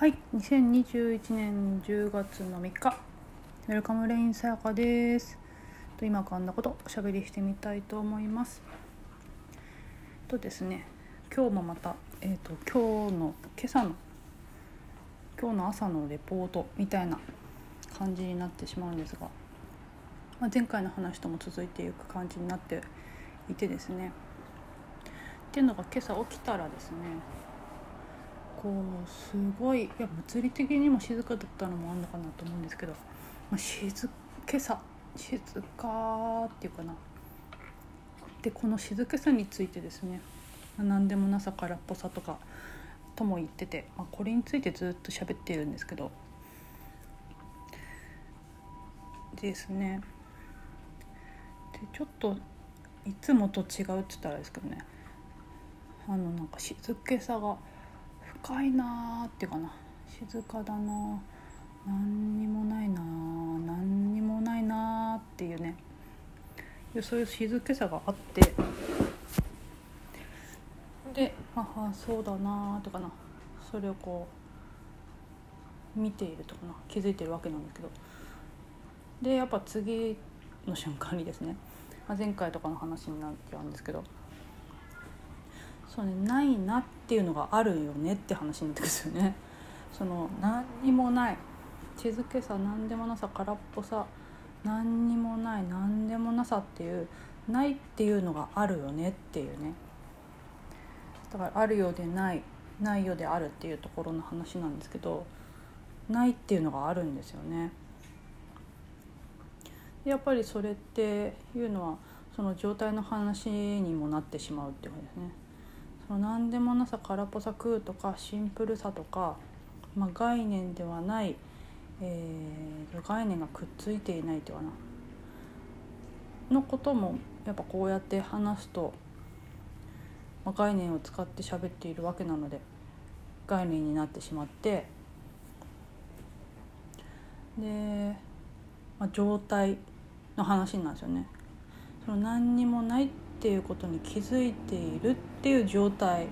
はい2021年10月の3日。ウェルカムレインさやかです。と今かんだことおしゃべりしてみたいと思います。とですね今日もまたえっ、ー、と今日の今朝の今日の朝のレポートみたいな感じになってしまうんですが、まあ、前回の話とも続いていく感じになっていてですね。っていうのが今朝起きたらですねこうすごいいや物理的にも静かだったのもあるのかなと思うんですけど、まあ、静今朝静かっていうかな。でこの静けさについてですね、何でもなさからっぽさとかとも言ってて、まあ、これについてずっと喋っているんですけど。ですね。でちょっといつもと違うって言ったらですけどね。あのなんか静けさが深いなーっていうかな。静かだな何にもないな何にもないなっていうね。そういう静けさがあって。でああそうだなとかな。それをこう見ているとかな。気づいてるわけなんだけど。でやっぱ次の瞬間にですね、まあ、前回とかの話になっちゃうんですけど。そうねないなっていうのがあるよねって話になってくるんですよね。その何にもない静けさ何でもなさ空っぽさ何にもない何でもなさっていうないっていうのがあるよねっていうねだからあるようでないないようであるっていうところの話なんですけどないっていうのがあるんですよね。やっぱりそれっていうのはその状態の話にもなってしまうっていうことですね。その何でもなさ空っぽさ空とかシンプルさとか、まあ、概念ではない、えー、概念がくっついていないっていうかなのこともやっぱこうやって話すと、まあ、概念を使って喋っているわけなので概念になってしまってで、まあ、状態の話なんですよね。その何にもないっていうことに気づいているっていう状態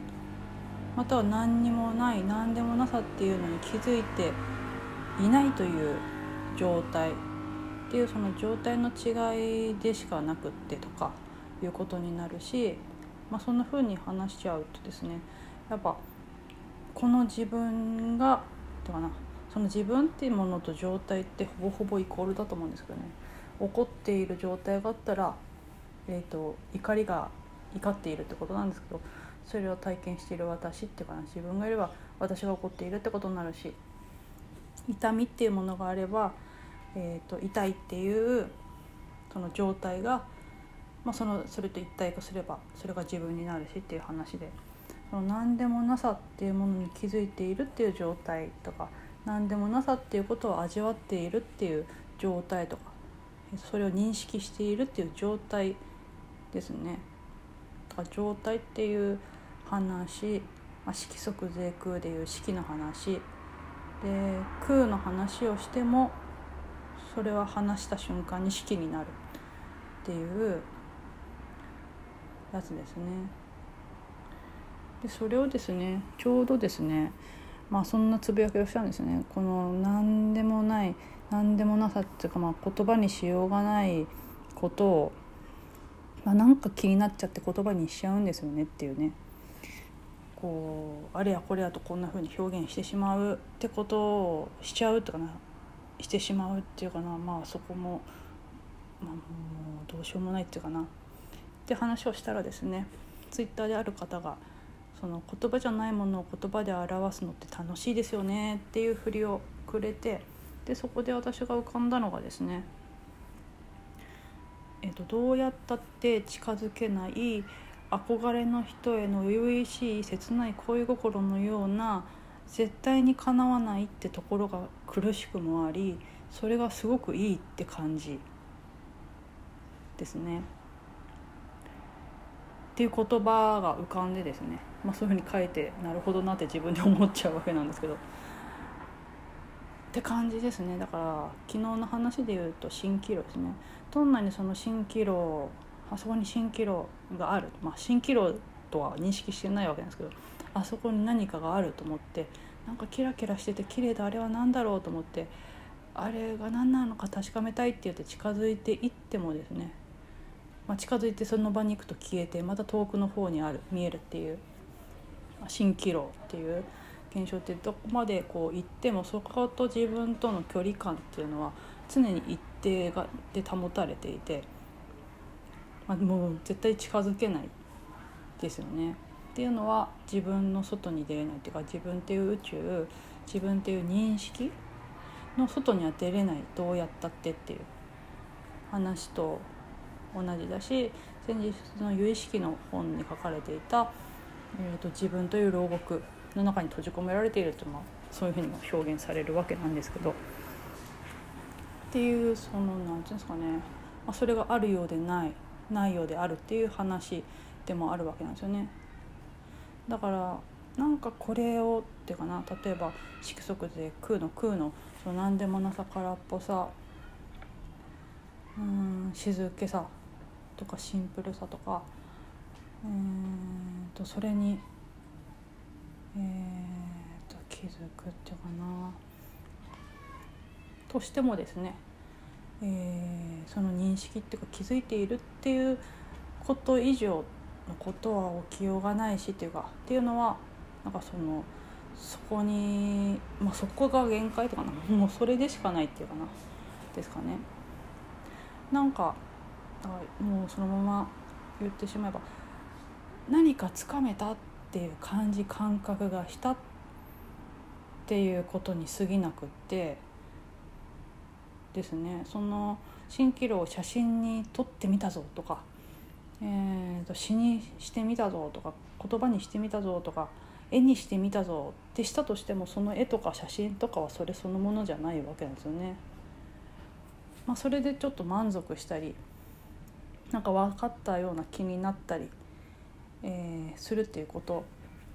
または何にもない何でもなさっていうのに気づいていないという状態っていうその状態の違いでしかなくってとかいうことになるし、まあ、そんな風に話しちゃうとですねやっぱこの自分がてかなその自分っていうものと状態ってほぼほぼイコールだと思うんですけどね。怒っている状態があったらえーと、怒りが怒っているってことなんですけどそれを体験している私っていうかな自分がいれば私が怒っているってことになるし痛みっていうものがあれば、えーと、痛いっていうその状態が、まあ、そのそれと一体化すればそれが自分になるしっていう話でその何でもなさっていうものに気づいているっていう状態とか何でもなさっていうことを味わっているっていう状態とかそれを認識しているっていう状態ですね。状態っていう話、まあ、色即税空でいう式の話で空の話をしてもそれは話した瞬間に式になるっていうやつですね。でそれをですねちょうどですねまあそんなつぶやきをしたんですね。この何でもない何でもなさっていうかまあ言葉にしようがないことをあ、なんか気になっちゃって言葉にしちゃうんですよねっていうね。こうあれやこれやとこんな風に表現してしまうってことをしちゃうとかなしてしまうっていうかな。まあそこも、まあ、もうどうしようもないっていうかな。って話をしたらですねツイッターである方がその言葉じゃないものを言葉で表すのって楽しいですよねっていうふりをくれてでそこで私が浮かんだのがですねえーと、どうやったって近づけない憧れの人への初々しい切ない恋心のような絶対にかなわないってところが苦しくもありそれがすごくいいって感じですね。っていう言葉が浮かんでですね、まあ、そういうふうに書いてなるほどなって自分で思っちゃうわけなんですけど。って感じですね。だから昨日の話で言うと蜃気楼ですね。どんなにその蜃気楼あそこに蜃気楼がある、ま、蜃気楼とは認識してないわけなんですけどあそこに何かがあると思ってなんかキラキラしてて綺麗であれは何だろうと思ってあれが何なのか確かめたいって言って近づいていってもですね、まあ、近づいてその場に行くと消えてまた遠くの方にある見えるっていう蜃気楼っていう現象ってどこまでこう行ってもそこと自分との距離感っていうのは常に一定がで保たれていて、まあ、もう絶対近づけないですよね。っていうのは自分の外に出れないっていうか自分っていう宇宙自分っていう認識の外には出れないどうやったってっていう話と同じだし先日の有意識の本に書かれていた、えーと、自分という牢獄の中に閉じ込められているというのはそういうふうにも表現されるわけなんですけど。っていうその何て言うんですかね、まあ、それがあるようでないないようであるっていう話でもあるわけなんですよね。だからなんかこれをっていうかな。例えば色即で空の空の。その何でもなさからっぽさ。うん静けさとかシンプルさとか。うんとそれに、気づくっていうかな。としてもですね、えー、その認識っていうか気づいているっていうこと以上のことは起きようがないしっていうかっていうのはなんかそのそこに、まあ、そこが限界とかな。もうそれでしかないっていうかな。ですかね。なんかもうそのまま言ってしまえば何かつかめたっていう感じ感覚がしたってていうことに過ぎなくってですねその蜃気楼を写真に撮ってみたぞとかえーと、詩にしてみたぞとか言葉にしてみたぞとか絵にしてみたぞってしたとしてもその絵とか写真とかはそれそのものじゃないわけなんですよね。まあ、それでちょっと満足したりなんか分かったような気になったり、えー、するっていうこと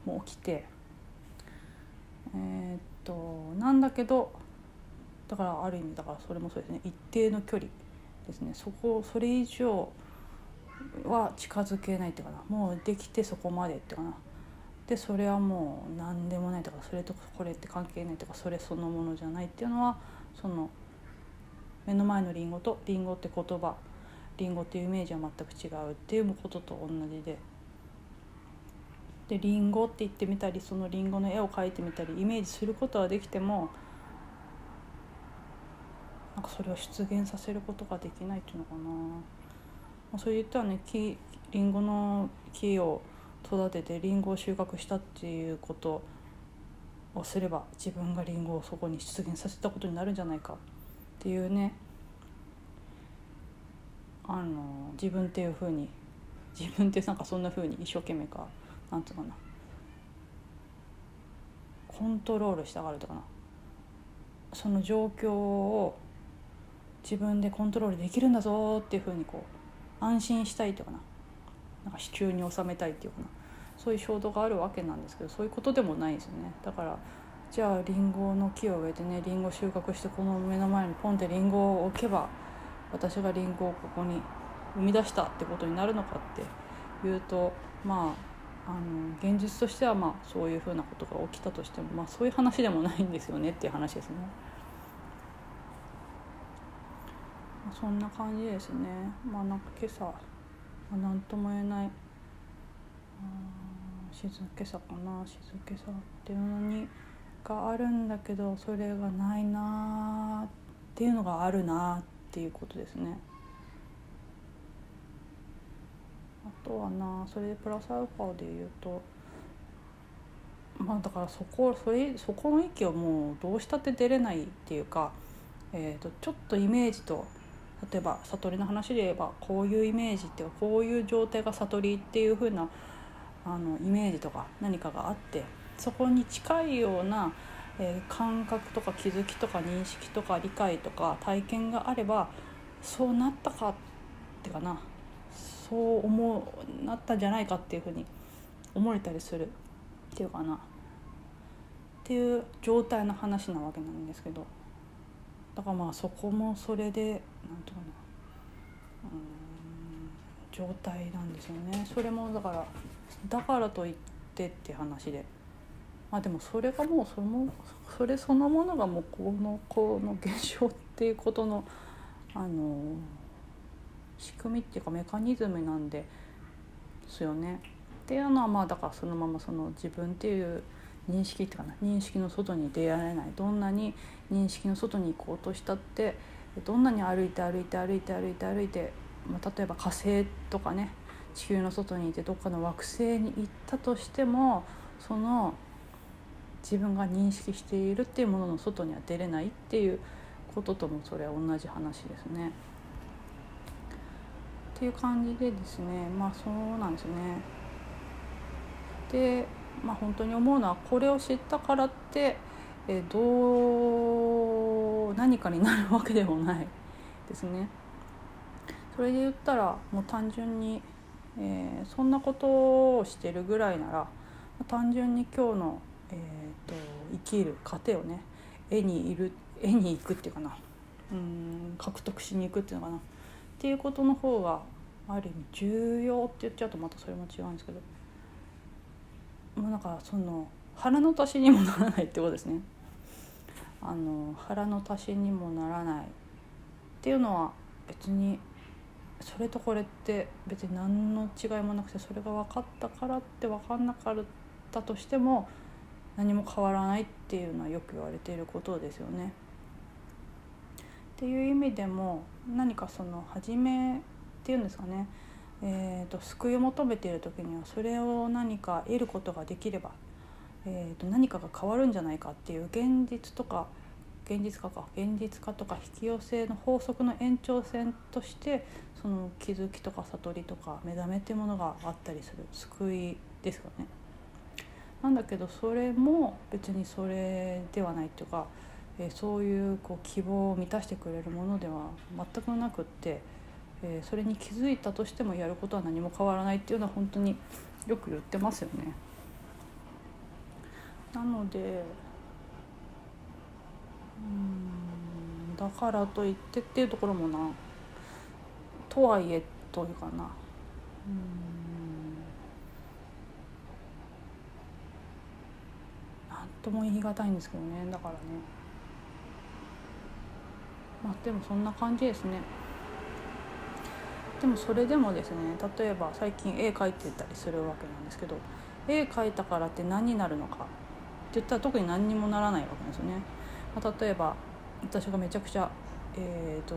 も起きてえー、っとなんだけどだからある意味だからそれもそうですね。一定の距離ですね。そこそれ以上は近づけないっていうかな。もうできてそこまでっていうかな。でそれはもう何でもないとかそれとこれって関係ないとかそれそのものじゃないっていうのはその目の前のリンゴとリンゴって言葉リンゴっていうイメージは全く違うっていうことと同じで。でリンゴって言ってみたりそのリンゴの絵を描いてみたりイメージすることはできてもなんかそれを出現させることができないっていうのかな。そういったね木りんごの木を育ててりんごを収穫したっていうことをすれば自分がりんごをそこに出現させたことになるんじゃないかっていうねあの自分っていうふうに自分ってなんかそんなふうに一生懸命かなんつうかな。コントロールしたがるとかな。その状況を自分でコントロールできるんだぞっていうふうにこう安心したいというかな。なんか支柱に収めたいっていうかな。そういう衝動があるわけなんですけどそういうことでもないですよね。だからじゃありんごの木を植えてねりんご収穫してこの目の前にポンってりんごを置けば私がりんごをここに生み出したってことになるのかっていうとまああの現実としてはまあそういうふうなことが起きたとしても、まあ、そういう話でもないんですよねっていう話ですね。まあそんな感じですねまあなんか今朝、まあ、何とも言えない静けさかな静けさっていうのにがあるんだけどそれがないなっていうのがあるなっていうことですね。あとはなそれでプラスアルファで言うとまあだからそこそれそこの域をもうどうしたって出れないっていうか、えーとちょっとイメージと例えば悟りの話で言えばこういうイメージっていうかこういう状態が悟りっていう風なあのイメージとか何かがあってそこに近いような、えー、感覚とか気づきとか認識とか理解とか体験があればそうなったかってかな。そう思うなったんじゃないかっていうふうに思われたりするっていうかなっていう状態の話なわけなんですけど。だからまあそこもそれでなんとかな。うん状態なんですよね。それもだからだからといってって話で。まあでもそれがもうそのそれそのものがもうこのこの現象っていうことのあの仕組みっていうかメカニズムなんですよね。っていうのはまあだからそのままその自分っていう認識っていうかな認識の外に出られないどんなに認識の外に行こうとしたってどんなに歩いて歩いて歩いて歩いて歩いて、まあ、例えば火星とかね地球の外にいてどっかの惑星に行ったとしてもその自分が認識しているっていうものの外には出れないっていうことともそれは同じ話ですね。っていう感じでですねまあそうなんですよね。でまあ本当に思うのはこれを知ったからってえどう何かになるわけでもないですね。それで言ったらもう単純に、えー、そんなことをしてるぐらいなら単純に今日の、えーと、生きる糧をね絵にいる絵に行くっていうかなうん獲得しに行くっていうのかなっていうことの方がある意味重要って言っちゃうとまたそれも違うんですけどもうなんかその腹の足しにもならないってことですね。あの腹の足しにもならないっていうのは別にそれとこれって別に何の違いもなくてそれが分かったからって分かんなかったとしても何も変わらないっていうのはよく言われていることですよね。っていう意味でも何かその初めっていうんですかね、えーと、救いを求めている時にはそれを何か得ることができれば、えーと、何かが変わるんじゃないかっていう現実とか現実化か現実化とか引き寄せの法則の延長線としてその気づきとか悟りとか目覚めっていうものがあったりする救いですよね。なんだけどそれも別にそれではないっていうか、えー、そういうこう希望を満たしてくれるものでは全くなくって、えー、それに気づいたとしてもやることは何も変わらないっていうのは本当によく言ってますよね。なのでうんだからといってっていうところもな。とはいえというかな。うん。なんとも言い難いんですけどね。だからね。まあでもそんな感じですね。でもそれでもですね例えば最近絵描いてたりするわけなんですけど絵描いたからって何になるのかって言ったら特に何にもならないわけですよね。まあ、例えば私がめちゃくちゃ、えーと、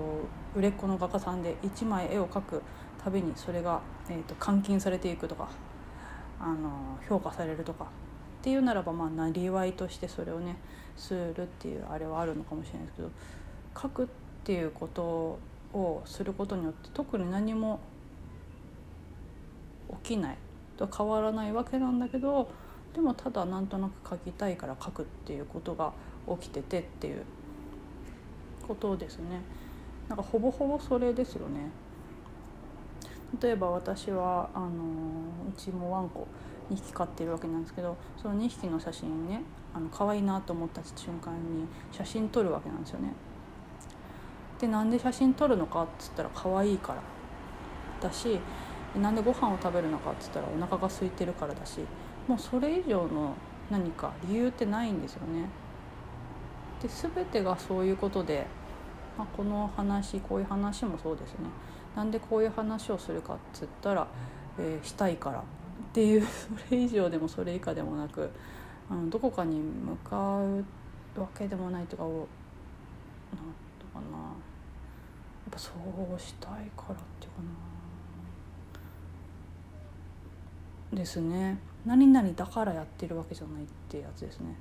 売れっ子の画家さんで1枚絵を描くたびにそれが、えーと、換金されていくとかあの評価されるとかっていうならばまあなりわいとしてそれをねするっていうあれはあるのかもしれないですけど書くっていうことをすることによって特に何も起きないと変わらないわけなんだけどでもただなんとなく書きたいから書くっていうことが起きててっていうことですね。なんかほぼほぼそれですよね。例えば私はあのうちもワンコ2匹飼ってるわけなんですけどその2匹の写真ねあの可愛いなと思った瞬間に写真撮るわけなんですよね。でなんで写真撮るのか？っつったら可愛いからだしなんでご飯を食べるのか？っつったらお腹が空いてるからだしもうそれ以上の何か理由ってないんですよね。で全てがそういうことで、まあ、この話こういう話もそうですねなんでこういう話をするか？っつったら、えー、したいからっていうそれ以上でもそれ以下でもなくあのどこかに向かうわけでもないとかをなかなやっぱそうしたいからっていうかなですね何々だからやってるわけじゃないってやつですね。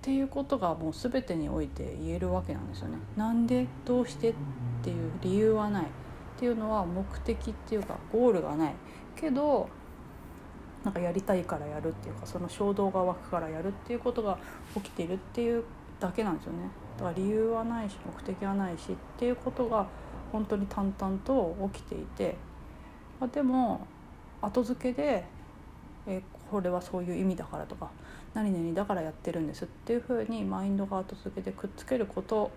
っていうことがもう全てにおいて言えるわけなんですよね。なんでどうしてっていう理由はないっていうのは目的っていうかゴールがないけどなんかやりたいからやるっていうかその衝動が湧くからやるっていうことが起きているっていうだけなんですよね。だから理由はないし目的はないしっていうことが本当に淡々と起きていて、まあ、でも後付けでえこれはそういう意味だからとか何々だからやってるんですっていうふうにマインドが後付けでくっつけること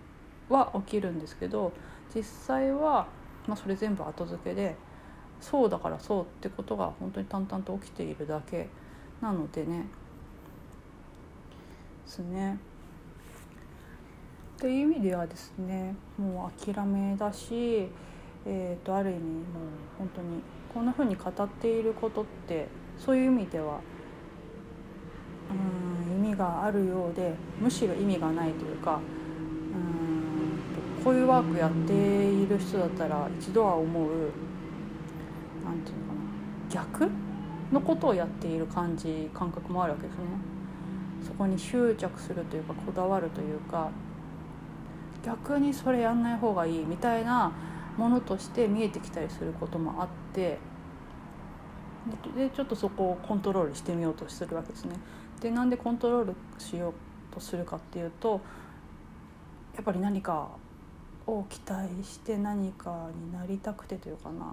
は起きるんですけど実際は、まあ、それ全部後付けでそうだからそうってことが本当に淡々と起きているだけなのでねですね。という意味ではですねもう諦めだし、えー、とある意味もう本当にこんなふうに語っていることってそういう意味ではうん意味があるようでむしろ意味がないというかうんこういうワークやっている人だったら一度は思う何て言うのかな逆のことをやっている感じ感覚もあるわけですね。そこに執着するというかこだわるというか逆にそれやんない方がいいみたいなものとして見えてきたりすることもあってでちょっとそこをコントロールしてみようとするわけですね。でなんでコントロールしようとするかっていうとやっぱり何かを期待して何かになりたくてというかなっ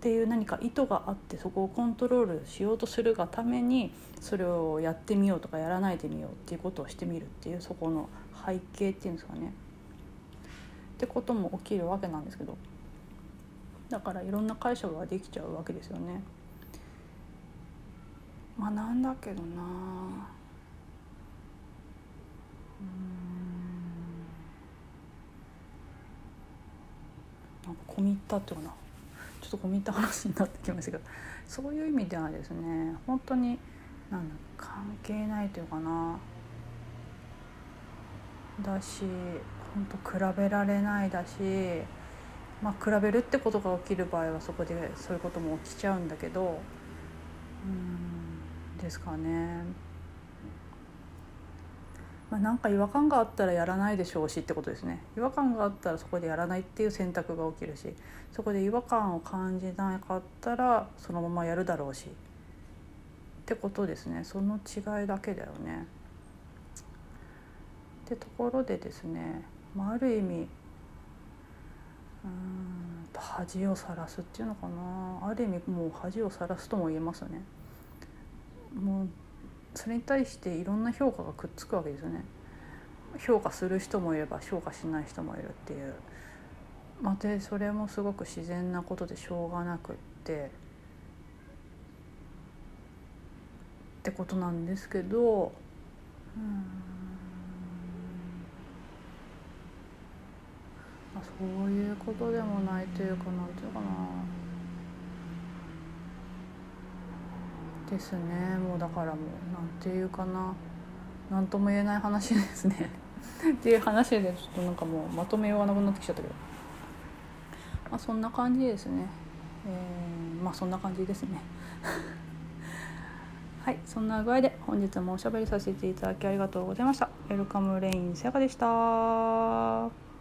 ていう何か意図があってそこをコントロールしようとするがためにそれをやってみようとかやらないでみようっていうことをしてみるっていうそこの背景っていうんですかね。ってことも起きるわけなんですけど。だからいろんな解釈ができちゃうわけですよね。まあなんだけどな。うん。なんか込み入ったっていうかな。ちょっと込み入った話になってきましたけど。そういう意味ではですね。本当になんだ関係ないというかな。だし本当比べられないだしまあ比べるってことが起きる場合はそこでそういうことも起きちゃうんだけどうんですかね。まあ、なんか違和感があったらやらないでしょうしってことですね違和感があったらそこでやらないっていう選択が起きるしそこで違和感を感じなかったらそのままやるだろうしってことですねその違いだけだよね。ってところでですね、まあ、ある意味うん恥をさらすっていうのかなある意味もう恥をさらすとも言えますね。もうそれに対していろんな評価がくっつくわけですよね。評価する人もいれば評価しない人もいるっていう。まあ、でそれもすごく自然なことでしょうがなくってってことなんですけどうんまあ、そういうことでもないというかなんていうかな。ですね。もうだからもうなんていうかな。何とも言えない話ですね。っていう話でちょっとなんかもうまとめようがなくなってきちゃったけど。まあそんな感じですね。えー、まあそんな感じですね。はい。そんな具合で本日もおしゃべりさせていただきありがとうございました。ウェルカムレインさやかでした。